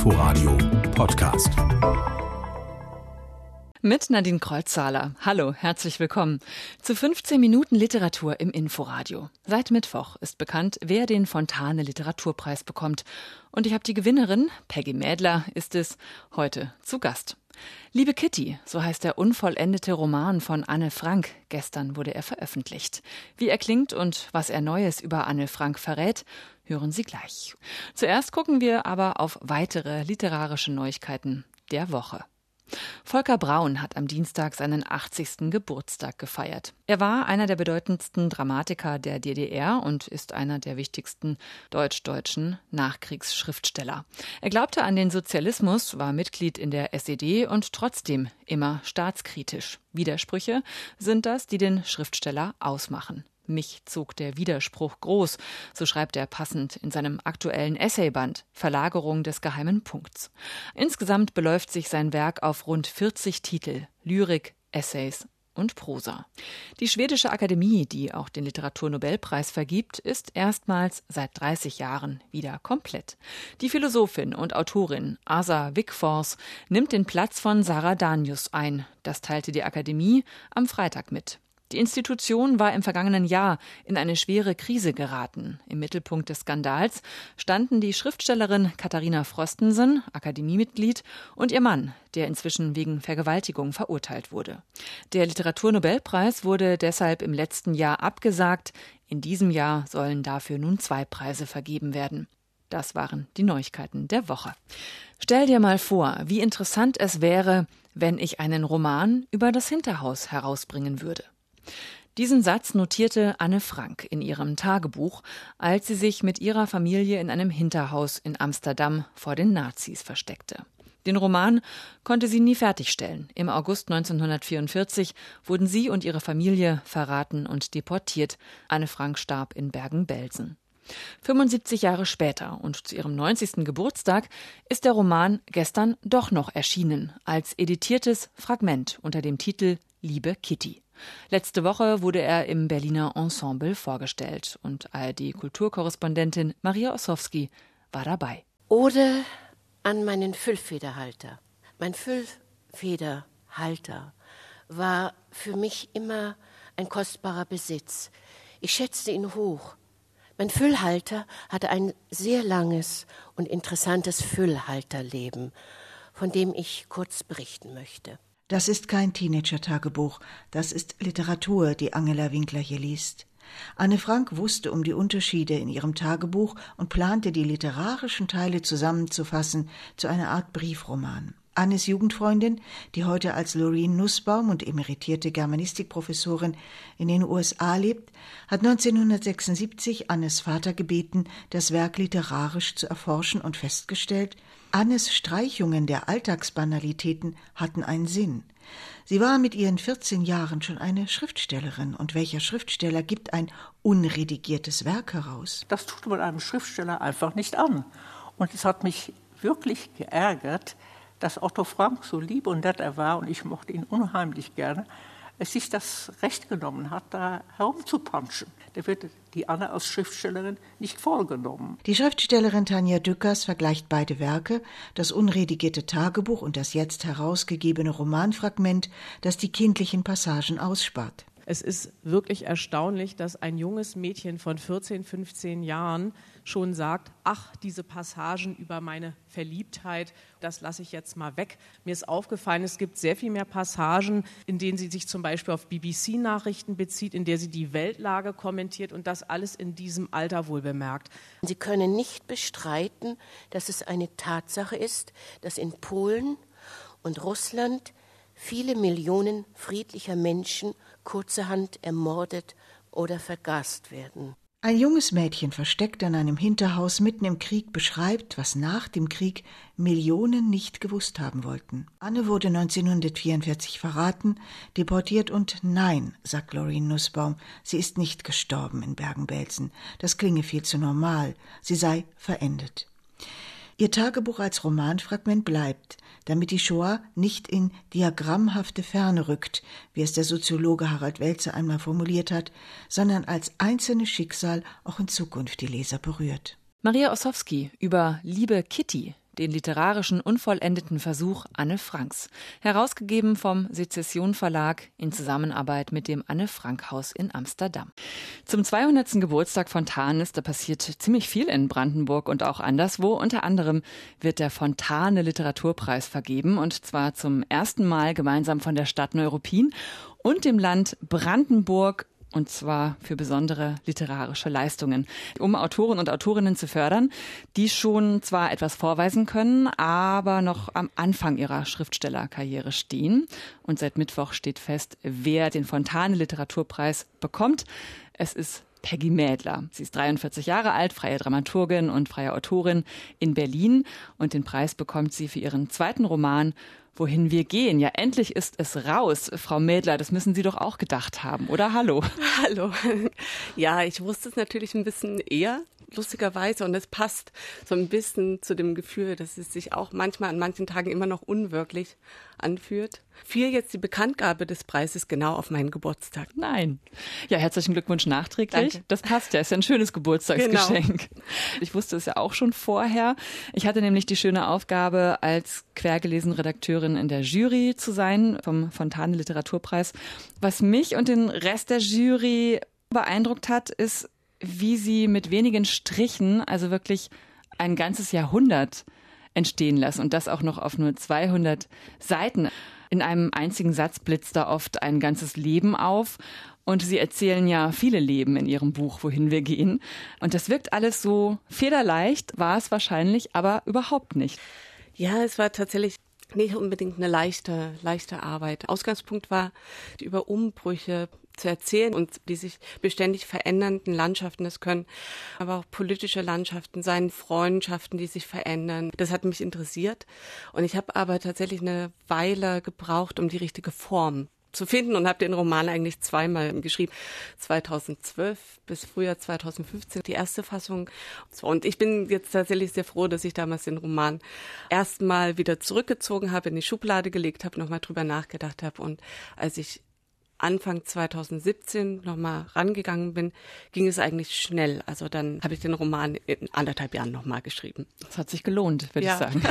Inforadio Podcast. Mit Nadine Kreuzzahler. Hallo, herzlich willkommen zu 15 Minuten Literatur im Inforadio. Seit Mittwoch ist bekannt, wer den Fontane Literaturpreis bekommt. Und ich habe die Gewinnerin, Peggy Mädler, ist es, heute zu Gast. Liebe Kitty, so heißt der unvollendete Roman von Anne Frank. Gestern wurde er veröffentlicht. Wie er klingt und was er Neues über Anne Frank verrät, hören Sie gleich. Zuerst gucken wir aber auf weitere literarische Neuigkeiten der Woche. Volker Braun hat am Dienstag seinen 80. Geburtstag gefeiert. Er war einer der bedeutendsten Dramatiker der DDR und ist einer der wichtigsten deutsch-deutschen Nachkriegsschriftsteller. Er glaubte an den Sozialismus, war Mitglied in der SED und trotzdem immer staatskritisch. Widersprüche sind das, die den Schriftsteller ausmachen. Mich zog der Widerspruch groß, so schreibt er passend in seinem aktuellen Essayband Verlagerung des geheimen Punkts. Insgesamt beläuft sich sein Werk auf rund 40 Titel, Lyrik, Essays und Prosa. Die schwedische Akademie, die auch den Literaturnobelpreis vergibt, ist erstmals seit 30 Jahren wieder komplett. Die Philosophin und Autorin Asa Wickfors nimmt den Platz von Sarah Danius ein. Das teilte die Akademie am Freitag mit. Die Institution war im vergangenen Jahr in eine schwere Krise geraten. Im Mittelpunkt des Skandals standen die Schriftstellerin Katharina Frostensen, Akademiemitglied, und ihr Mann, der inzwischen wegen Vergewaltigung verurteilt wurde. Der Literaturnobelpreis wurde deshalb im letzten Jahr abgesagt. In diesem Jahr sollen dafür nun zwei Preise vergeben werden. Das waren die Neuigkeiten der Woche. Stell dir mal vor, wie interessant es wäre, wenn ich einen Roman über das Hinterhaus herausbringen würde. Diesen Satz notierte Anne Frank in ihrem Tagebuch, als sie sich mit ihrer Familie in einem Hinterhaus in Amsterdam vor den Nazis versteckte. Den Roman konnte sie nie fertigstellen. Im August 1944 wurden sie und ihre Familie verraten und deportiert. Anne Frank starb in Bergen-Belsen. 75 Jahre später und zu ihrem 90. Geburtstag ist der Roman gestern doch noch erschienen als editiertes Fragment unter dem Titel Liebe Kitty. Letzte Woche wurde er im Berliner Ensemble vorgestellt und ARD-Kulturkorrespondentin Maria Ossowski war dabei. Ode an meinen Füllfederhalter. Mein Füllfederhalter war für mich immer ein kostbarer Besitz. Ich schätzte ihn hoch. Mein Füllhalter hatte ein sehr langes und interessantes Füllhalterleben, von dem ich kurz berichten möchte. Das ist kein Teenager-Tagebuch, das ist Literatur, die Angela Winkler hier liest. Anne Frank wusste um die Unterschiede in ihrem Tagebuch und plante, die literarischen Teile zusammenzufassen zu einer Art Briefroman. Annes Jugendfreundin, die heute als Loreen Nussbaum und emeritierte Germanistikprofessorin in den USA lebt, hat 1976 Annes Vater gebeten, das Werk literarisch zu erforschen und festgestellt, Annes Streichungen der Alltagsbanalitäten hatten einen Sinn. Sie war mit ihren 14 Jahren schon eine Schriftstellerin. Und welcher Schriftsteller gibt ein unredigiertes Werk heraus? Das tut man einem Schriftsteller einfach nicht an. Und es hat mich wirklich geärgert, dass Otto Frank so lieb und nett er war und ich mochte ihn unheimlich gerne, es sich das Recht genommen hat, da herumzupanschen. Der wird die Anne als Schriftstellerin nicht vorgenommen. Die Schriftstellerin Tanja Dückers vergleicht beide Werke, das unredigierte Tagebuch und das jetzt herausgegebene Romanfragment, das die kindlichen Passagen ausspart. Es ist wirklich erstaunlich, dass ein junges Mädchen von 14, 15 Jahren schon sagt, ach, diese Passagen über meine Verliebtheit, das lasse ich jetzt mal weg. Mir ist aufgefallen, es gibt sehr viel mehr Passagen, in denen sie sich zum Beispiel auf BBC-Nachrichten bezieht, in der sie die Weltlage kommentiert und das alles in diesem Alter wohl bemerkt. Sie können nicht bestreiten, dass es eine Tatsache ist, dass in Polen und Russland viele Millionen friedlicher Menschen kurzerhand ermordet oder vergast werden. Ein junges Mädchen versteckt in einem Hinterhaus mitten im Krieg beschreibt, was nach dem Krieg Millionen nicht gewusst haben wollten. Anne wurde 1944 verraten, deportiert und nein, sagt Loreen Nussbaum, sie ist nicht gestorben in Bergen-Belsen. Das klinge viel zu normal. Sie sei verendet. Ihr Tagebuch als Romanfragment bleibt, damit die Shoah nicht in diagrammhafte Ferne rückt, wie es der Soziologe Harald Welzer einmal formuliert hat, sondern als einzelnes Schicksal auch in Zukunft die Leser berührt. Maria Ossowski über Liebe Kitty, den literarischen unvollendeten Versuch Anne Franks, herausgegeben vom Sezession Verlag in Zusammenarbeit mit dem Anne Frank Haus in Amsterdam. Zum 200. Geburtstag Fontanes, da passiert ziemlich viel in Brandenburg und auch anderswo. Unter anderem wird der Fontane Literaturpreis vergeben und zwar zum ersten Mal gemeinsam von der Stadt Neuruppin und dem Land Brandenburg und zwar für besondere literarische Leistungen, um Autoren und Autorinnen zu fördern, die schon zwar etwas vorweisen können, aber noch am Anfang ihrer Schriftstellerkarriere stehen. Und seit Mittwoch steht fest, wer den Fontane Literaturpreis bekommt. Es ist Peggy Mädler. Sie ist 43 Jahre alt, freie Dramaturgin und freie Autorin in Berlin und den Preis bekommt sie für ihren zweiten Roman wohin wir gehen. Ja, endlich ist es raus. Frau Mädler, das müssen Sie doch auch gedacht haben, oder? Hallo. Hallo. Ja, ich wusste es natürlich ein bisschen eher, lustigerweise, und es passt so ein bisschen zu dem Gefühl, dass es sich auch manchmal an manchen Tagen immer noch unwirklich anfühlt. Fiel jetzt die Bekanntgabe des Preises genau auf meinen Geburtstag? Nein. Ja, herzlichen Glückwunsch nachträglich. Danke. Das passt ja, ist ja ein schönes Geburtstagsgeschenk. Genau. Ich wusste es ja auch schon vorher. Ich hatte nämlich die schöne Aufgabe, als quergelesen Redakteurin in der Jury zu sein vom Fontane Literaturpreis. Was mich und den Rest der Jury beeindruckt hat, ist, wie sie mit wenigen Strichen, also wirklich ein ganzes Jahrhundert entstehen lassen und das auch noch auf nur 200 Seiten. In einem einzigen Satz blitzt da oft ein ganzes Leben auf. Und sie erzählen ja viele Leben in ihrem Buch, wohin wir gehen. Und das wirkt alles so federleicht, war es wahrscheinlich, aber überhaupt nicht. Ja, es war tatsächlich nicht unbedingt eine leichte, leichte Arbeit. Ausgangspunkt war, über Umbrüche zu erzählen und die sich beständig verändernden Landschaften, das können aber auch politische Landschaften sein, Freundschaften, die sich verändern. Das hat mich interessiert und ich habe aber tatsächlich eine Weile gebraucht, um die richtige Form zu finden und habe den Roman eigentlich zweimal geschrieben. 2012 bis Frühjahr 2015 die erste Fassung. Und ich bin jetzt tatsächlich sehr froh, dass ich damals den Roman erstmal wieder zurückgezogen habe, in die Schublade gelegt habe, nochmal drüber nachgedacht habe. Und als ich Anfang 2017 nochmal rangegangen bin, ging es eigentlich schnell. Also dann habe ich den Roman in anderthalb Jahren nochmal geschrieben. Das hat sich gelohnt, würde ja. ich sagen.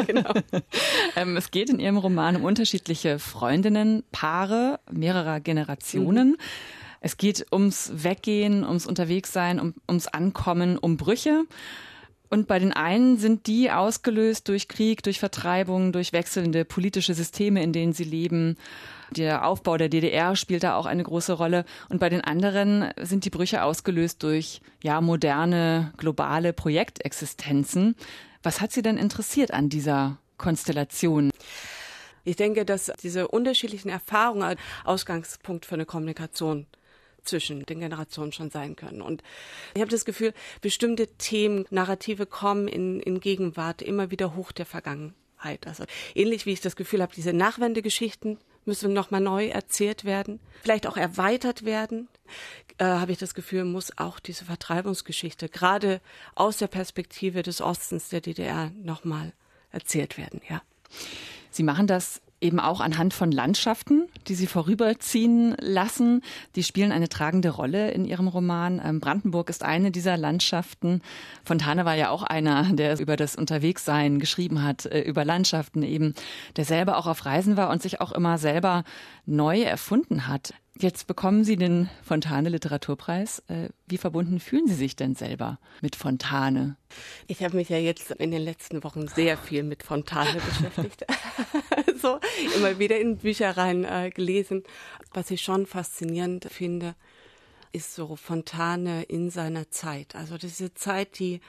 genau. ähm, es geht in Ihrem Roman um unterschiedliche Freundinnen, Paare mehrerer Generationen. Mhm. Es geht ums Weggehen, ums Unterwegssein, um, ums Ankommen, um Brüche. Und bei den einen sind die ausgelöst durch Krieg, durch Vertreibung, durch wechselnde politische Systeme, in denen sie leben. Der Aufbau der DDR spielt da auch eine große Rolle. Und bei den anderen sind die Brüche ausgelöst durch ja moderne globale Projektexistenzen. Was hat Sie denn interessiert an dieser Konstellation? Ich denke, dass diese unterschiedlichen Erfahrungen Ausgangspunkt für eine Kommunikation zwischen den Generationen schon sein können. Und ich habe das Gefühl, bestimmte Themen, Narrative kommen in, in Gegenwart immer wieder hoch der Vergangenheit. Also ähnlich wie ich das Gefühl habe, diese Nachwendegeschichten müssen nochmal neu erzählt werden, vielleicht auch erweitert werden, äh, habe ich das Gefühl, muss auch diese Vertreibungsgeschichte gerade aus der Perspektive des Ostens der DDR nochmal erzählt werden, ja. Sie machen das eben auch anhand von Landschaften, die sie vorüberziehen lassen. Die spielen eine tragende Rolle in ihrem Roman. Ähm, Brandenburg ist eine dieser Landschaften. Fontane war ja auch einer, der über das Unterwegssein geschrieben hat, äh, über Landschaften eben, der selber auch auf Reisen war und sich auch immer selber neu erfunden hat. Jetzt bekommen Sie den Fontane Literaturpreis. Äh, wie verbunden fühlen Sie sich denn selber mit Fontane? Ich habe mich ja jetzt in den letzten Wochen sehr viel mit Fontane beschäftigt. so immer wieder in Büchereien äh, gelesen. Was ich schon faszinierend finde, ist so Fontane in seiner Zeit. Also diese Zeit, die,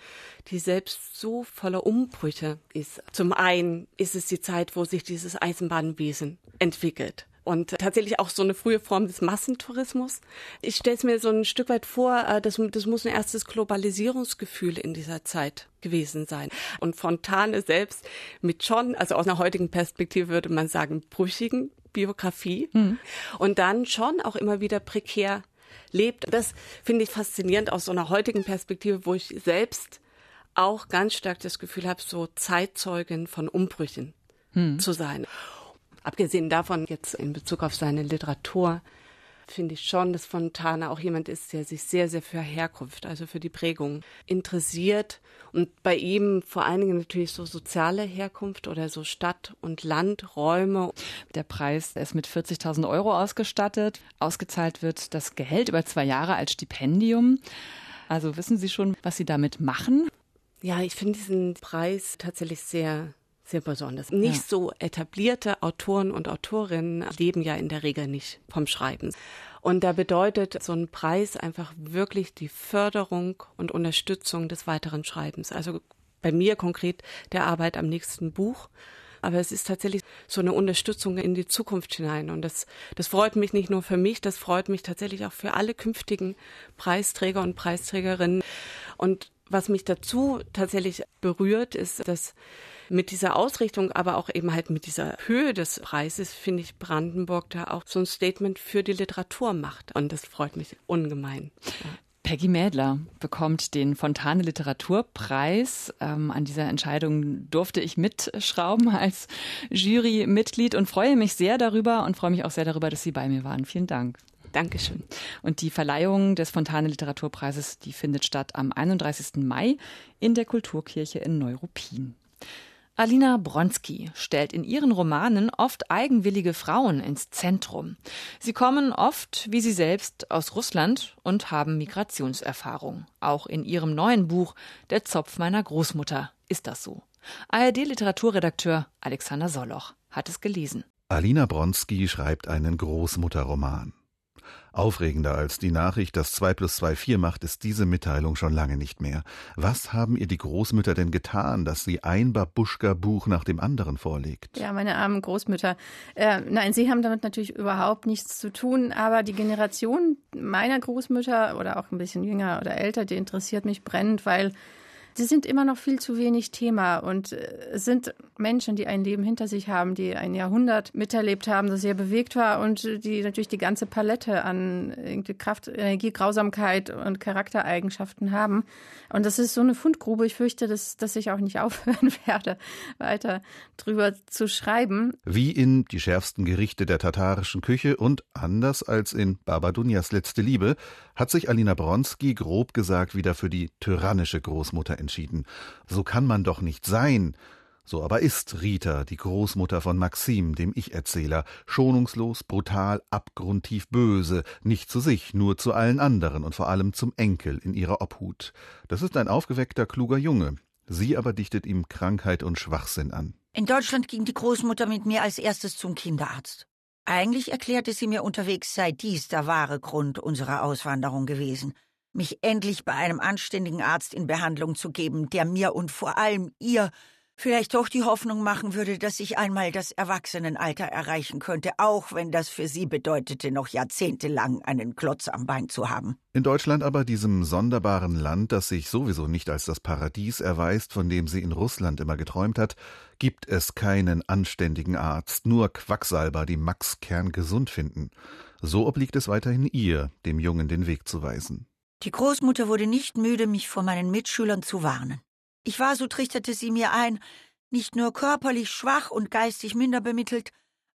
die selbst so voller Umbrüche ist. Zum einen ist es die Zeit, wo sich dieses Eisenbahnwesen entwickelt und tatsächlich auch so eine frühe Form des Massentourismus. Ich stelle es mir so ein Stück weit vor, äh, das, das muss ein erstes Globalisierungsgefühl in dieser Zeit gewesen sein. Und Fontane selbst mit schon, also aus einer heutigen Perspektive würde man sagen, brüchigen Biografie mhm. und dann schon auch immer wieder prekär lebt. Das finde ich faszinierend aus so einer heutigen Perspektive, wo ich selbst auch ganz stark das Gefühl habe, so Zeitzeugin von Umbrüchen mhm. zu sein. Abgesehen davon jetzt in Bezug auf seine Literatur finde ich schon, dass Fontana auch jemand ist, der sich sehr, sehr für Herkunft, also für die Prägung interessiert. Und bei ihm vor allen Dingen natürlich so soziale Herkunft oder so Stadt- und Landräume. Der Preis ist mit 40.000 Euro ausgestattet. Ausgezahlt wird das Geld über zwei Jahre als Stipendium. Also wissen Sie schon, was Sie damit machen? Ja, ich finde diesen Preis tatsächlich sehr sehr besonders. Nicht ja. so etablierte Autoren und Autorinnen leben ja in der Regel nicht vom Schreiben. Und da bedeutet so ein Preis einfach wirklich die Förderung und Unterstützung des weiteren Schreibens. Also bei mir konkret der Arbeit am nächsten Buch. Aber es ist tatsächlich so eine Unterstützung in die Zukunft hinein. Und das, das freut mich nicht nur für mich, das freut mich tatsächlich auch für alle künftigen Preisträger und Preisträgerinnen. Und was mich dazu tatsächlich berührt, ist, dass mit dieser Ausrichtung, aber auch eben halt mit dieser Höhe des Preises, finde ich Brandenburg da auch so ein Statement für die Literatur macht. Und das freut mich ungemein. Peggy Mädler bekommt den Fontane Literaturpreis. Ähm, an dieser Entscheidung durfte ich mitschrauben als Jurymitglied und freue mich sehr darüber und freue mich auch sehr darüber, dass Sie bei mir waren. Vielen Dank. Dankeschön. Und die Verleihung des Fontane Literaturpreises, die findet statt am 31. Mai in der Kulturkirche in Neuruppin. Alina Bronski stellt in ihren Romanen oft eigenwillige Frauen ins Zentrum. Sie kommen oft, wie sie selbst, aus Russland und haben Migrationserfahrung. Auch in ihrem neuen Buch Der Zopf meiner Großmutter ist das so. ARD-Literaturredakteur Alexander Soloch hat es gelesen. Alina Bronski schreibt einen Großmutterroman. Aufregender als die Nachricht, dass 2 plus 2 4 macht, ist diese Mitteilung schon lange nicht mehr. Was haben ihr die Großmütter denn getan, dass sie ein Babuschka-Buch nach dem anderen vorlegt? Ja, meine armen Großmütter. Äh, nein, sie haben damit natürlich überhaupt nichts zu tun, aber die Generation meiner Großmütter oder auch ein bisschen jünger oder älter, die interessiert mich brennend, weil sie sind immer noch viel zu wenig Thema und äh, es sind Menschen, die ein Leben hinter sich haben, die ein Jahrhundert miterlebt haben, das sehr bewegt war und die natürlich die ganze Palette an Kraft, Energie, Grausamkeit und Charaktereigenschaften haben. Und das ist so eine Fundgrube. Ich fürchte, dass, dass ich auch nicht aufhören werde, weiter drüber zu schreiben. Wie in Die schärfsten Gerichte der tatarischen Küche und anders als in Baba Dunjas letzte Liebe hat sich Alina Bronski grob gesagt wieder für die tyrannische Großmutter entschieden. So kann man doch nicht sein. So aber ist Rita, die Großmutter von Maxim, dem Ich-Erzähler, schonungslos, brutal, abgrundtief böse, nicht zu sich, nur zu allen anderen und vor allem zum Enkel in ihrer Obhut. Das ist ein aufgeweckter, kluger Junge. Sie aber dichtet ihm Krankheit und Schwachsinn an. In Deutschland ging die Großmutter mit mir als erstes zum Kinderarzt. Eigentlich erklärte sie mir unterwegs, sei dies der wahre Grund unserer Auswanderung gewesen mich endlich bei einem anständigen Arzt in Behandlung zu geben, der mir und vor allem ihr vielleicht doch die Hoffnung machen würde, dass ich einmal das Erwachsenenalter erreichen könnte, auch wenn das für sie bedeutete, noch jahrzehntelang einen Klotz am Bein zu haben. In Deutschland aber, diesem sonderbaren Land, das sich sowieso nicht als das Paradies erweist, von dem sie in Russland immer geträumt hat, gibt es keinen anständigen Arzt, nur Quacksalber, die Max Kern gesund finden. So obliegt es weiterhin ihr, dem Jungen den Weg zu weisen. Die Großmutter wurde nicht müde, mich vor meinen Mitschülern zu warnen. Ich war, so trichterte sie mir ein, nicht nur körperlich schwach und geistig minder bemittelt,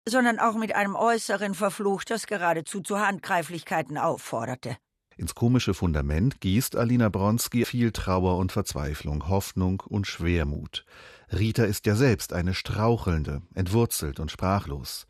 sondern auch mit einem äußeren Verfluch, das geradezu zu Handgreiflichkeiten aufforderte. Ins komische Fundament gießt Alina Bronski viel Trauer und Verzweiflung, Hoffnung und Schwermut. Rita ist ja selbst eine strauchelnde, entwurzelt und sprachlos.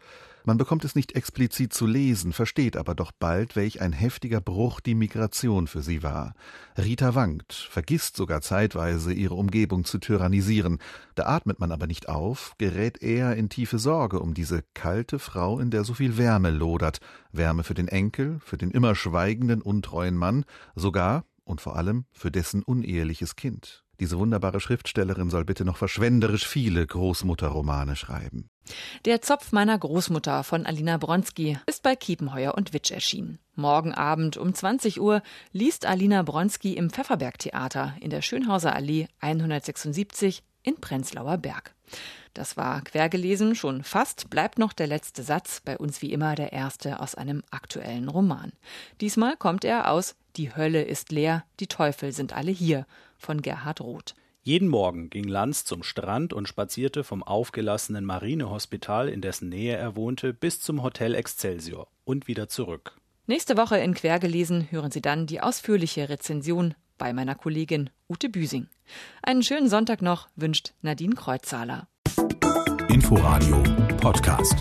Man bekommt es nicht explizit zu lesen, versteht aber doch bald, welch ein heftiger Bruch die Migration für sie war. Rita wankt, vergisst sogar zeitweise, ihre Umgebung zu tyrannisieren. Da atmet man aber nicht auf, gerät eher in tiefe Sorge um diese kalte Frau, in der so viel Wärme lodert. Wärme für den Enkel, für den immer schweigenden, untreuen Mann, sogar und vor allem für dessen uneheliches Kind. Diese wunderbare Schriftstellerin soll bitte noch verschwenderisch viele Großmutterromane schreiben. Der Zopf meiner Großmutter von Alina Bronski ist bei Kiepenheuer und Witsch erschienen. Morgen Abend um 20 Uhr liest Alina Bronski im Pfefferberg-Theater in der Schönhauser Allee 176 in Prenzlauer Berg. Das war quergelesen schon fast, bleibt noch der letzte Satz, bei uns wie immer der erste aus einem aktuellen Roman. Diesmal kommt er aus Die Hölle ist leer, die Teufel sind alle hier von Gerhard Roth. Jeden Morgen ging Lanz zum Strand und spazierte vom aufgelassenen Marinehospital, in dessen Nähe er wohnte, bis zum Hotel Excelsior und wieder zurück. Nächste Woche in Quergelesen hören Sie dann die ausführliche Rezension bei meiner Kollegin Ute Büsing. Einen schönen Sonntag noch wünscht Nadine Kreuzzahler. Inforadio Podcast.